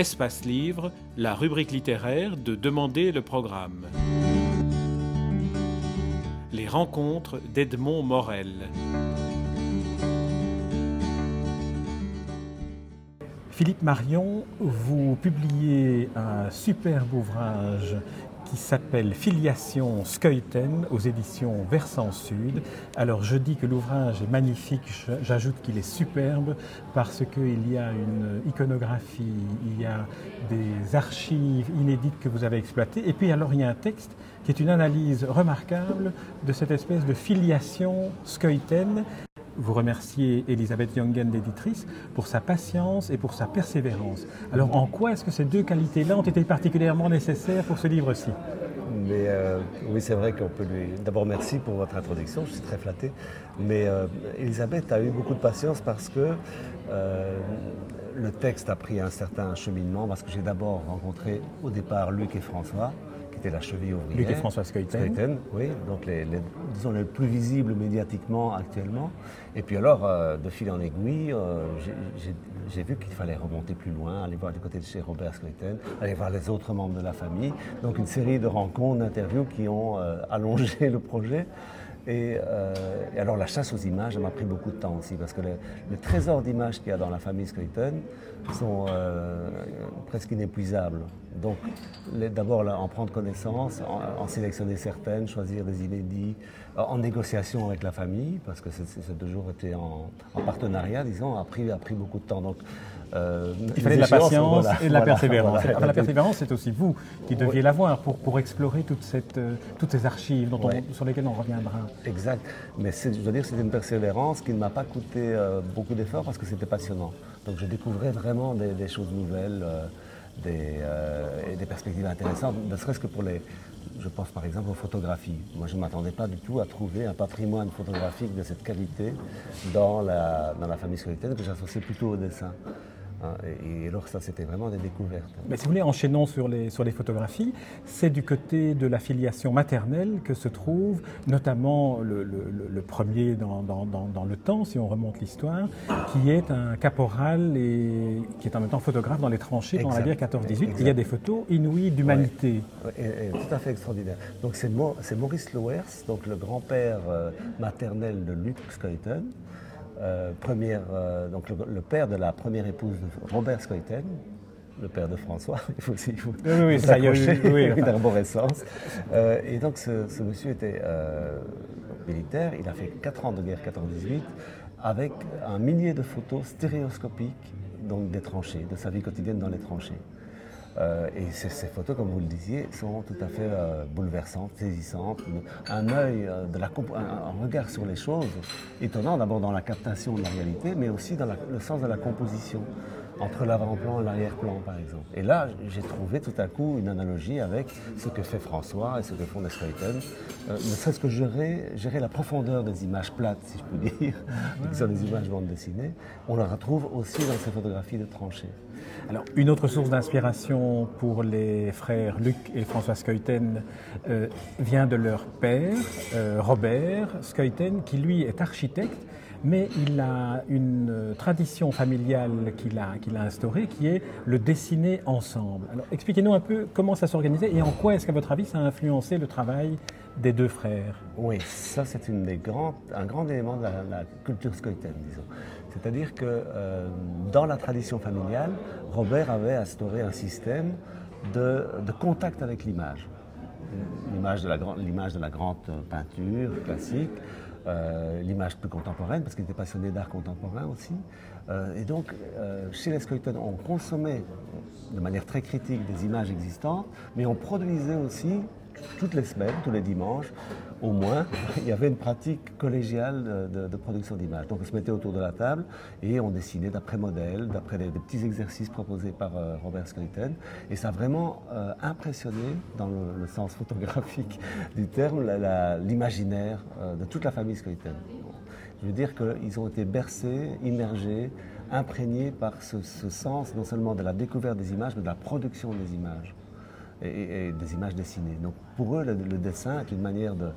Espace Livre, la rubrique littéraire de Demander le programme. Les rencontres d'Edmond Morel. Philippe Marion, vous publiez un superbe ouvrage qui s'appelle Filiation Skeuten aux éditions Versant Sud. Alors je dis que l'ouvrage est magnifique, j'ajoute qu'il est superbe parce qu'il y a une iconographie, il y a des archives inédites que vous avez exploitées et puis alors il y a un texte qui est une analyse remarquable de cette espèce de filiation Skeuten vous remerciez Elisabeth Jongen, l'éditrice, pour sa patience et pour sa persévérance. Alors en quoi est-ce que ces deux qualités-là ont été particulièrement nécessaires pour ce livre-ci? Mais euh, oui, c'est vrai qu'on peut lui. D'abord, merci pour votre introduction, je suis très flatté. Mais euh, Elisabeth a eu beaucoup de patience parce que euh, le texte a pris un certain cheminement, parce que j'ai d'abord rencontré au départ Luc et François, c'était la cheville ouvrière. Luc et François Skeuten. oui, donc les, disons les plus visibles médiatiquement actuellement. Et puis alors, euh, de fil en aiguille, euh, j'ai vu qu'il fallait remonter plus loin, aller voir du côté de chez Robert Skeuten, aller voir les autres membres de la famille. Donc une série de rencontres, d'interviews qui ont euh, allongé le projet. Et, alors la chasse aux images, m'a pris beaucoup de temps aussi, parce que le, trésor d'images qu'il y a dans la famille Skeuten sont presque inépuisables. Donc, d'abord, en prendre connaissance, en, sélectionner certaines, choisir des inédits, euh, en négociation avec la famille, parce que ces deux jours étaient en, partenariat, disons, a pris, a pris beaucoup de temps. Donc, euh, Il fallait de la patience et de la persévérance. la persévérance, c'est aussi vous qui deviez l'avoir pour, pour explorer toute cette, euh, toutes ces archives dont sur lesquelles on reviendra. Exact. Mais je dois dire c'était une persévérance qui ne m'a pas coûté beaucoup d'efforts parce que c'était passionnant. Donc je découvrais vraiment des, choses nouvelles des, euh, et des perspectives intéressantes, ne serait-ce que pour les, je pense par exemple aux photographies. Moi, je ne m'attendais pas du tout à trouver un patrimoine photographique de cette qualité dans la, dans la famille solitaire que j'associais plutôt au dessin. Hein, et, alors ça, c'était vraiment des découvertes. Mais si vous voulez, enchaînons sur les, sur les photographies, c'est du côté de la filiation maternelle que se trouve notamment le, le, premier dans, dans, dans, le temps, si on remonte l'histoire, qui est un caporal et qui est en même temps photographe dans les tranchées pendant la guerre 14-18. Il y a des photos inouïes d'humanité. tout à fait extraordinaire. Donc c'est Maurice Lowers, donc le grand-père euh, maternel de Luc Skeuten, euh, première, euh, donc le, père de la première épouse de Robert Skeuten, le père de François, il faut aussi vous, oui, oui, ça y a eu oui, une arborescence. Euh, et donc ce, monsieur était militaire, il a fait 4 ans de guerre 14-18 avec un millier de photos stéréoscopiques donc des tranchées, de sa vie quotidienne dans les tranchées. Euh, et ces, photos, comme vous le disiez, sont tout à fait euh, bouleversantes, saisissantes. Un œil, euh, un, regard sur les choses étonnant, d'abord dans la captation de la réalité, mais aussi dans le sens de la composition, entre l'avant-plan et l'arrière-plan, par exemple. Et là, j'ai trouvé tout à coup une analogie avec ce que fait François et ce que font les Skeuten. ne serait-ce que gérer, gérer la profondeur des images plates, si je peux dire, qui sont des images bande dessinées, on la retrouve aussi dans ces photographies de tranchées. Une autre source d'inspiration pour les frères Luc et François Skeuten euh, vient de leur père, euh, Robert Skeuten, qui lui est architecte, mais il a une tradition familiale qu'il a, instaurée qui est le dessiner ensemble. Alors, expliquez-nous un peu comment ça s'organisait et en quoi est-ce qu'à votre avis ça a influencé le travail des deux frères? Oui, ça c'est un grand élément de la, culture Skeuten, disons. C'est-à-dire que euh, dans la tradition familiale, Robert avait instauré un système de, contact avec l'image. L'image de la grande peinture classique, euh, l'image plus contemporaine, parce qu'il était passionné d'art contemporain aussi. Euh, et donc, chez les Skeuten, on consommait de manière très critique des images existantes, mais on produisait aussi toutes les semaines, tous les dimanches, au moins, il y avait une pratique collégiale de, production d'images. Donc on se mettait autour de la table et on dessinait d'après modèle, d'après des, petits exercices proposés par euh, Robert Skelton. Et ça a vraiment euh, impressionné, dans le, sens photographique du terme, l'imaginaire euh, de toute la famille Skelton. Je veux dire qu'ils ont été bercés, immergés, imprégnés par ce, sens non seulement de la découverte des images, mais de la production des images et, des images dessinées. Donc pour eux, le, dessin est une manière de,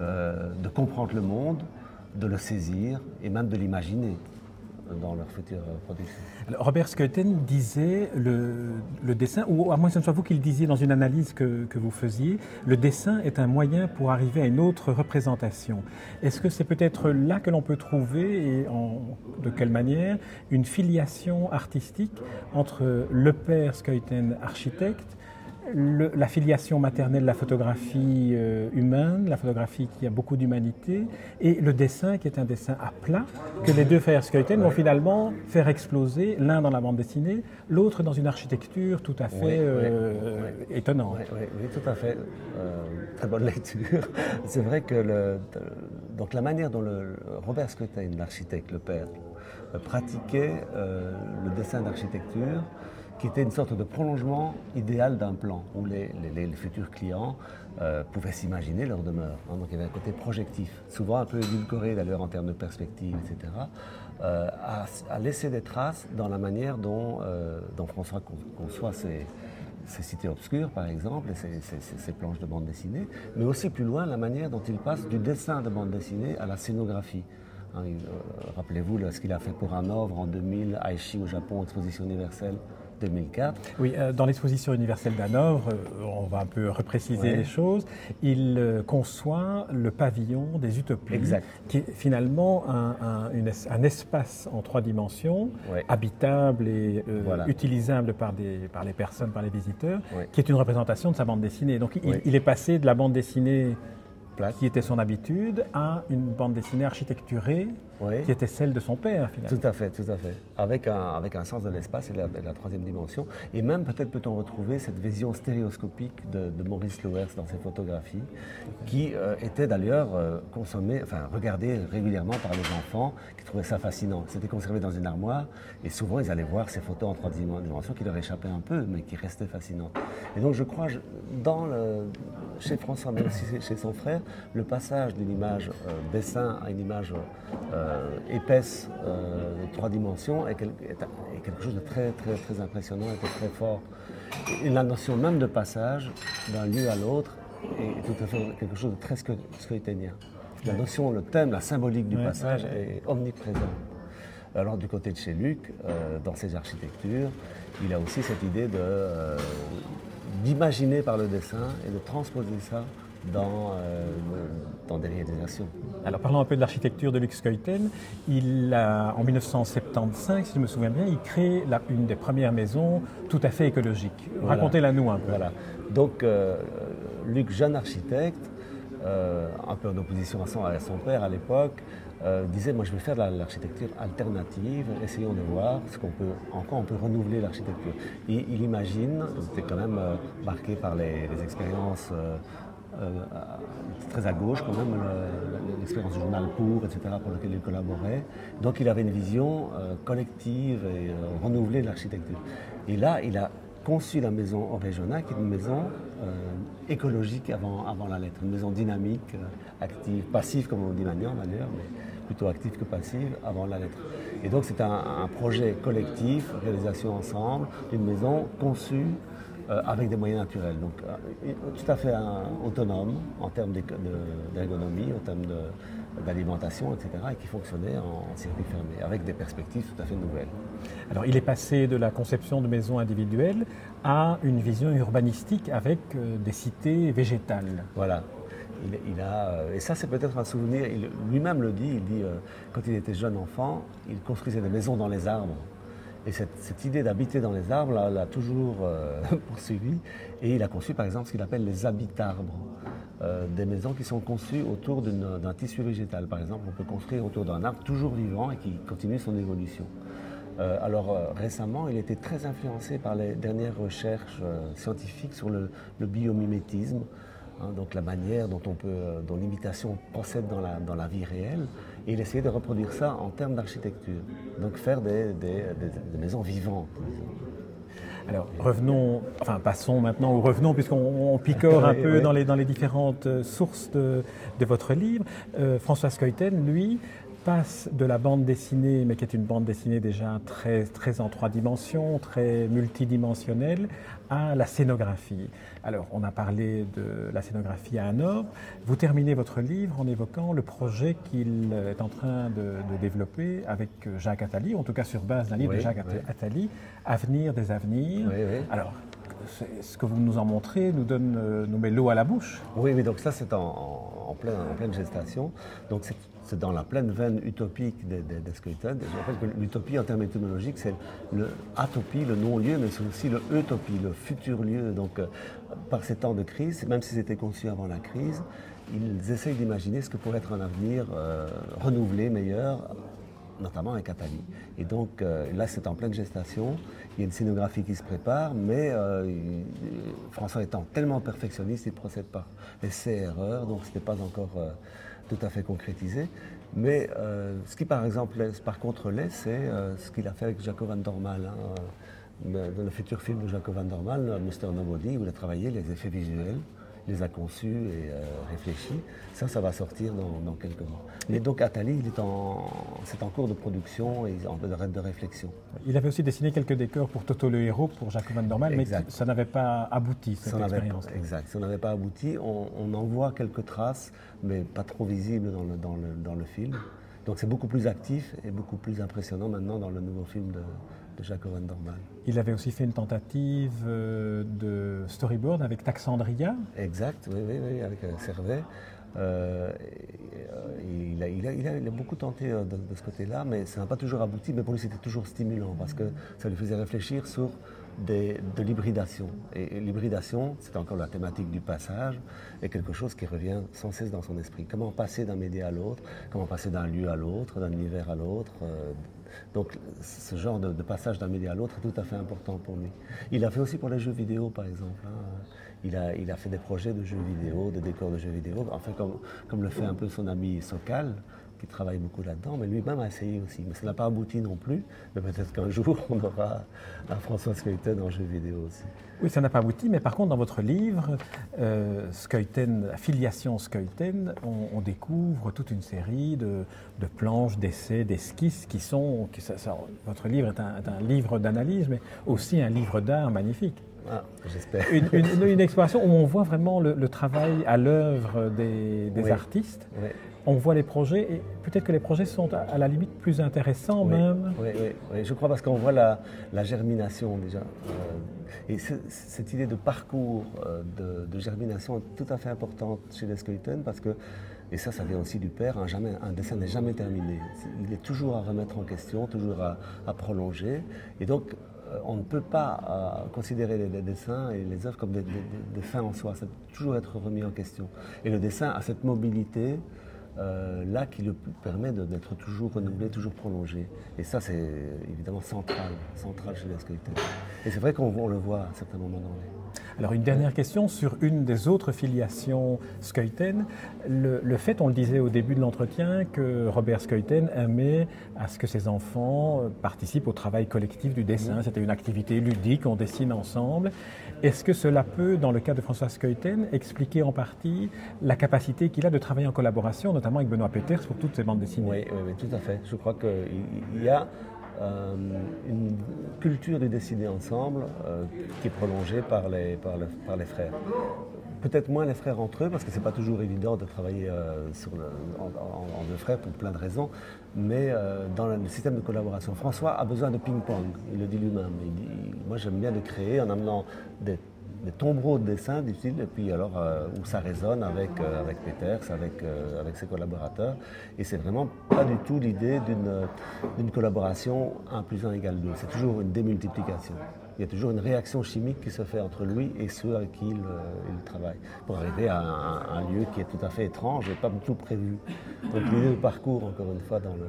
euh, de, comprendre le monde, de le saisir et même de l'imaginer. dans leur future production. Robert Skeuten disait le, dessin, ou à moins que ce ne soit vous qui le disiez dans une analyse que, vous faisiez, le dessin est un moyen pour arriver à une autre représentation. Est-ce que c'est peut-être là que l'on peut trouver, et de quelle manière, une filiation artistique entre le père Skeuten, architecte, le, la filiation maternelle de la photographie euh, humaine, la photographie qui a beaucoup d'humanité, et le dessin qui est un dessin à plat, que les deux frères Skeuten vont finalement faire exploser, l'un dans la bande dessinée, l'autre dans une architecture tout à fait oui, euh, oui, étonnante. Oui, oui, tout à fait. Euh, très bonne lecture. C'est vrai que le, donc la manière dont le, Robert Skeuten, l'architecte, le père, pratiquait le dessin d'architecture, qui était une sorte de prolongement idéal d'un plan où les, futurs clients euh, pouvaient s'imaginer leur demeure. Hein, donc il y avait un côté projectif, souvent un peu édulcoré d'ailleurs en termes de perspective, etc., euh, à, laisser des traces dans la manière dont, euh, François conçoit ses, ces cités obscures, par exemple, et ces, ces, ces, planches de bande dessinée, mais aussi plus loin la manière dont il passe du dessin de bande dessinée à la scénographie. Hein, euh, Rappelez-vous ce qu'il a fait pour un œuvre en 2000, Aichi au Japon, exposition universelle. 2004. Oui, euh, dans l'exposition universelle d'Hanovre, euh, on va un peu repréciser ouais. les choses, il euh, conçoit le pavillon des utopies, exact. qui est finalement un, un, une, un espace en trois dimensions, ouais. habitable et euh, voilà. utilisable par, des, par les personnes, par les visiteurs, ouais. qui est une représentation de sa bande dessinée. Donc il, il est passé de la bande dessinée Qui était son habitude, à une bande dessinée architecturée oui. qui était celle de son père, finalement. Tout à fait, tout à fait. Avec un, avec un sens de l'espace et de la, de la, troisième dimension. Et même peut-être peut-on retrouver cette vision stéréoscopique de, de Maurice Loers dans ses photographies, qui euh, était d'ailleurs euh, consommée, enfin regardée régulièrement par les enfants, qui trouvaient ça fascinant. C'était conservé dans une armoire, et souvent ils allaient voir ces photos en troisième dimension qui leur échappaient un peu, mais qui restaient fascinantes. Et donc je crois, dans le, chez François, mais aussi chez son frère, le passage d'une image euh, dessin à une image euh, épaisse euh, de trois dimensions est, quel, est, est, quelque chose de très, très, très impressionnant et de très fort. Et la notion même de passage d'un lieu à l'autre est tout à fait quelque chose de très scoïténien. La notion, le thème, la symbolique du passage est omniprésent. Alors du côté de chez Luc, euh, dans ses architectures, il a aussi cette idée euh, d'imaginer par le dessin et de transposer ça dans, euh, dans des réalisations. Alors parlons un peu de l'architecture de Lux Keuten. Il a, en 1975, si je me souviens bien, il crée la, une des premières maisons tout à fait écologiques. Voilà. Racontez-la nous un peu. Voilà. Donc euh, Luc, jeune architecte, euh, un peu en opposition à son, à son père à l'époque, euh, disait moi je vais faire de l'architecture alternative, essayons de voir ce qu'on peut, en quoi on peut renouveler l'architecture. Et il imagine, c'était quand même marqué par les, les expériences euh, très à gauche quand même, l'expérience du journal Pour, etc., pour lequel il collaborait. Donc il avait une vision collective et renouvelée de l'architecture. Et là, il a conçu la maison Orégona, qui est une maison euh, écologique avant, avant la lettre, une maison dynamique, euh, active, passive comme on dit maintenant d'ailleurs, mais plutôt active que passive avant la lettre. Et donc c'est un, un, projet collectif, réalisation ensemble, d'une maison conçue euh, avec des moyens naturels. Donc euh, tout à fait un, autonome en termes d'ergonomie, en termes d'alimentation, etc. et qui fonctionnait en, en, circuit fermé, avec des perspectives tout à fait nouvelles. Alors il est passé de la conception de maisons individuelles à une vision urbanistique avec euh, des cités végétales. Voilà. Il, il a, et ça c'est peut-être un souvenir, lui-même le dit, il dit, euh, quand il était jeune enfant, il construisait des maisons dans les arbres. Et cette, idée d'habiter dans les arbres l'a toujours euh, poursuivi. Et il a conçu par exemple ce qu'il appelle les habitarbres. Euh, des maisons qui sont conçues autour d'un tissu végétal. Par exemple, on peut construire autour d'un arbre toujours vivant et qui continue son évolution. Euh, alors récemment, il était très influencé par les dernières recherches scientifiques sur le biomimétisme, hein, donc la manière dont, on peut, dont l'imitation procède dans la, dans la vie réelle, et il essayait de reproduire ça en termes d'architecture, donc faire des, des, des, des maisons vivantes. Alors revenons, enfin passons maintenant ou revenons puisqu'on picore un peu oui. dans, les, dans les différentes sources de, de votre livre. Euh, François Skeuten, lui, passe de la bande dessinée, mais qui est une bande dessinée déjà très, très en trois dimensions, très multidimensionnelle, à la scénographie. Alors, on a parlé de la scénographie à Hanovre. Vous terminez votre livre en évoquant le projet qu'il est en train de, développer avec Jacques Attali, en tout cas sur base d'un livre de Jacques Attali, Avenir des avenirs. Alors, ce que vous nous en montrez nous, donne, euh, nous met l'eau à la bouche. Oui, oui, donc ça c'est en, pleine gestation. Donc c'est dans la pleine veine utopique des, des, l'utopie en termes étymologiques, c'est le atopie, le non-lieu, mais c'est aussi le utopie, le futur lieu. Donc euh, par ces temps de crise, même si c'était conçu avant la crise, ils essayent d'imaginer ce que pourrait être un avenir euh, renouvelé, meilleur, notamment avec Atali. Et donc euh, là, c'est en pleine gestation. Il y a une scénographie qui se prépare, mais euh, François étant tellement perfectionniste, il procède par essais-erreurs, donc ce n'est pas encore euh, tout à fait concrétisé. Mais ce qui, par exemple, par contre l'est, c'est ce qu'il a fait avec Jacob Van Dormal. Hein, dans le futur film de Jacob Van Dormal, Mr. Nobody, où il a travaillé les effets visuels les a conçus et euh, réfléchis. Ça, ça va sortir dans, quelques mois. Mais donc Atali, en, c'est en cours de production et en de réflexion. Il avait aussi dessiné quelques décors pour Toto le héros, pour Jacques Van Dormal, mais ça n'avait pas abouti, cette expérience. exact, ça n'avait pas abouti. On, en voit quelques traces, mais pas trop visibles dans le, dans le, dans le film. Donc c'est beaucoup plus actif et beaucoup plus impressionnant maintenant dans le nouveau film de, de Jacques Van Dormal. Il avait aussi fait une tentative euh, de storyboard avec Taxandria. Exact, oui, oui, oui avec euh, Servet. Euh, il, a, il, a, il, a, beaucoup tenté de, ce côté-là, mais ça n'a pas toujours abouti. Mais pour lui, c'était toujours stimulant parce que ça lui faisait réfléchir sur des, de l'hybridation. Et, l'hybridation, c'est encore la thématique du passage, et quelque chose qui revient sans cesse dans son esprit. Comment passer d'un média à l'autre, comment passer d'un lieu à l'autre, d'un univers à l'autre, donc ce genre de, passage d'un média à l'autre est tout à fait important pour lui. Il a fait aussi pour les jeux vidéo, par exemple. Hein. Il, a, fait des projets de jeux vidéo, de décors de jeux vidéo, enfin comme, comme le fait un peu son ami Sokal, qui travaille beaucoup là-dedans, mais lui-même a essayé aussi. Mais ça n'a pas abouti non plus. Mais peut-être qu'un jour, on aura un François Skeuten en jeu vidéo aussi. Oui, ça n'a pas abouti, mais par contre, dans votre livre, euh, Filiation Skeuten, on, découvre toute une série de, planches, d'essais, d'esquisses qui sont. Qui, ça, votre livre est un, livre d'analyse, mais aussi un livre d'art magnifique. Ah, j'espère. Une, une, exploration où on voit vraiment le, travail à l'œuvre des, des artistes. Oui on voit les projets et peut-être que les projets sont à, la limite plus intéressants même. Oui, oui, je crois parce qu'on voit la, germination déjà. Euh, et cette idée de parcours euh, de, germination est tout à fait importante chez les Skeleton parce que, et ça, ça vient aussi du père, un, jamais, un dessin n'est jamais terminé. Il est toujours à remettre en question, toujours à, prolonger. Et donc, euh, on ne peut pas considérer les, dessins et les œuvres comme des, des fins en soi. Ça doit toujours être remis en question. Et le dessin a cette mobilité euh, là qui le permet d'être toujours renouvelé, toujours prolongé. Et ça, c'est évidemment central, central chez les. Et c'est vrai qu'on le voit à certains moments dans les... Alors une dernière question sur une des autres filiations Skeuten. Le, fait, on le disait au début de l'entretien, que Robert Skeuten aimait à ce que ses enfants participent au travail collectif du dessin. C'était une activité ludique, on dessine ensemble. Est-ce que cela peut, dans le cas de François Skeuten, expliquer en partie la capacité qu'il a de travailler en collaboration, notamment avec Benoît Peters pour toutes ces bandes dessinées oui, oui, tout à fait. Je crois qu'il y a euh, une culture de dessiner ensemble euh, qui est prolongée par les, par, les frères. Peut-être moins les frères entre eux, parce que c'est pas toujours évident de travailler euh, sur en, deux frères pour plein de raisons, mais dans le système de collaboration. François a besoin de ping-pong, il le dit lui-même. moi j'aime bien de créer en amenant des des tombereaux de dessin, dit-il, et puis alors euh, où ça résonne avec, euh, avec Peters, avec, euh, avec ses collaborateurs. Et c'est vraiment pas du tout l'idée d'une collaboration 1 plus 1 égale 2. C'est toujours une démultiplication. Il y a toujours une réaction chimique qui se fait entre lui et ceux avec qui il, travaille, pour arriver à un, un, lieu qui est tout à fait étrange et pas du tout prévu. Donc l'idée de parcours, encore une fois, dans le,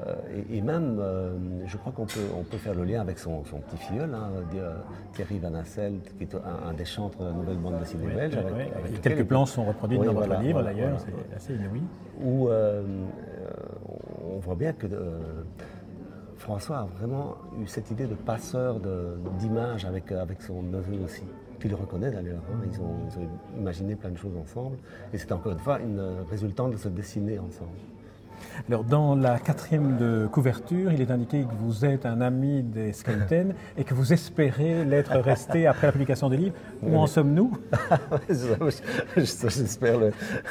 euh, et, même, euh, je crois qu'on peut, on peut faire le lien avec son, petit filleul, hein, euh, Thierry Van Asselt, qui est un, des chantres de la nouvelle bande dessinée belge. quelques plans sont reproduits dans votre livre d'ailleurs, c'est assez inouï. Où on voit bien que François a vraiment eu cette idée de passeur d'images avec, avec son neveu aussi, qui le reconnaît d'ailleurs. Hein. Ils, ont, ils, ont, imaginé plein de choses ensemble, et c'est encore une fois une résultante de se dessiner ensemble. Alors, dans la quatrième de couverture, il est indiqué que vous êtes un ami des Skelten et que vous espérez l'être resté après la publication des livres. Où en sommes-nous? J'espère,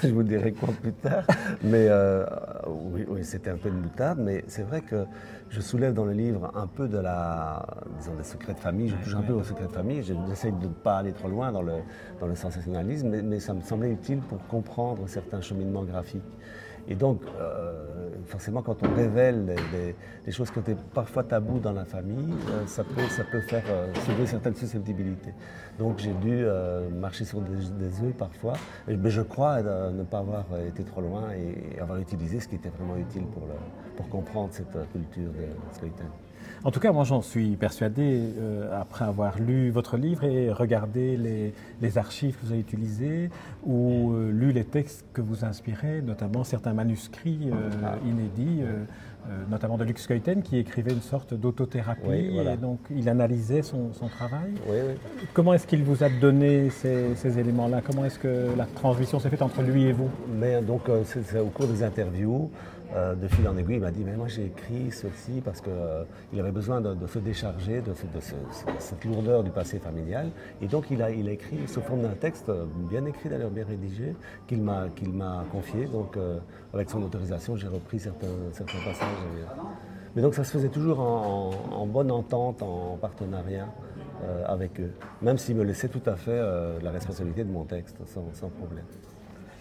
je vous dirai quoi plus tard. Mais euh, oui, oui c'était un peu une boutade, mais c'est vrai que je soulève dans le livre un peu de la, disons, des secrets de famille. Je touche un peu aux secrets de famille. J'essaie de ne pas aller trop loin dans le, dans le sensationnalisme, mais, mais ça me semblait utile pour comprendre certains cheminements graphiques. Et donc, euh, forcément, quand on révèle des, choses qui étaient parfois tabous dans la famille, euh, ça, peut, faire euh, soulever certaines susceptibilités. Donc, j'ai dû marcher sur des, œufs parfois, mais je crois ne pas avoir été trop loin et, avoir utilisé ce qui était vraiment utile pour, comprendre cette culture de Skelton. En tout cas, moi j'en suis persuadé, euh, après avoir lu votre livre et regardé les, archives que vous avez utilisées, ou euh, lu les textes que vous inspirez, notamment certains manuscrits euh, ah. inédits, notamment de Lux Keuten, qui écrivait une sorte d'autothérapie, et donc il analysait son, travail. Comment est-ce qu'il vous a donné ces, ces éléments-là? Comment est-ce que la transmission s'est faite entre lui et vous? Mais donc, c'est au cours des interviews. Euh, de fil en aiguille, il m'a dit, mais moi j'ai écrit ceci parce qu'il euh, avait besoin de, se décharger de, cette lourdeur du passé familial. Et donc il a, écrit sous forme d'un texte, euh, bien écrit d'ailleurs, bien rédigé, qu'il m'a confié. Donc avec son autorisation, j'ai repris certains, certains passages. Mais donc ça se faisait toujours en, bonne entente, en partenariat avec eux, même s'ils me laissaient tout à fait la responsabilité de mon texte, sans, sans problème.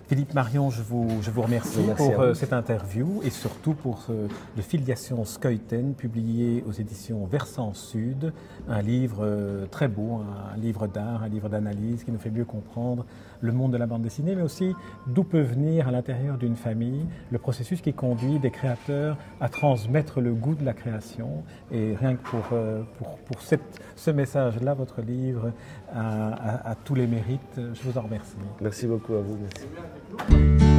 Philippe Marion, je vous, je vous remercie pour euh, cette interview et surtout pour ce, de Filiation Skeuten, publié aux éditions Versant Sud, un livre euh, très beau, un livre d'art, un livre d'analyse qui nous fait mieux comprendre le monde de la bande dessinée, mais aussi d'où peut venir à l'intérieur d'une famille le processus qui conduit des créateurs à transmettre le goût de la création. Et rien que pour, euh, pour, pour cette, ce message-là, votre livre a, tous les mérites. Je vous en remercie. Merci beaucoup à vous.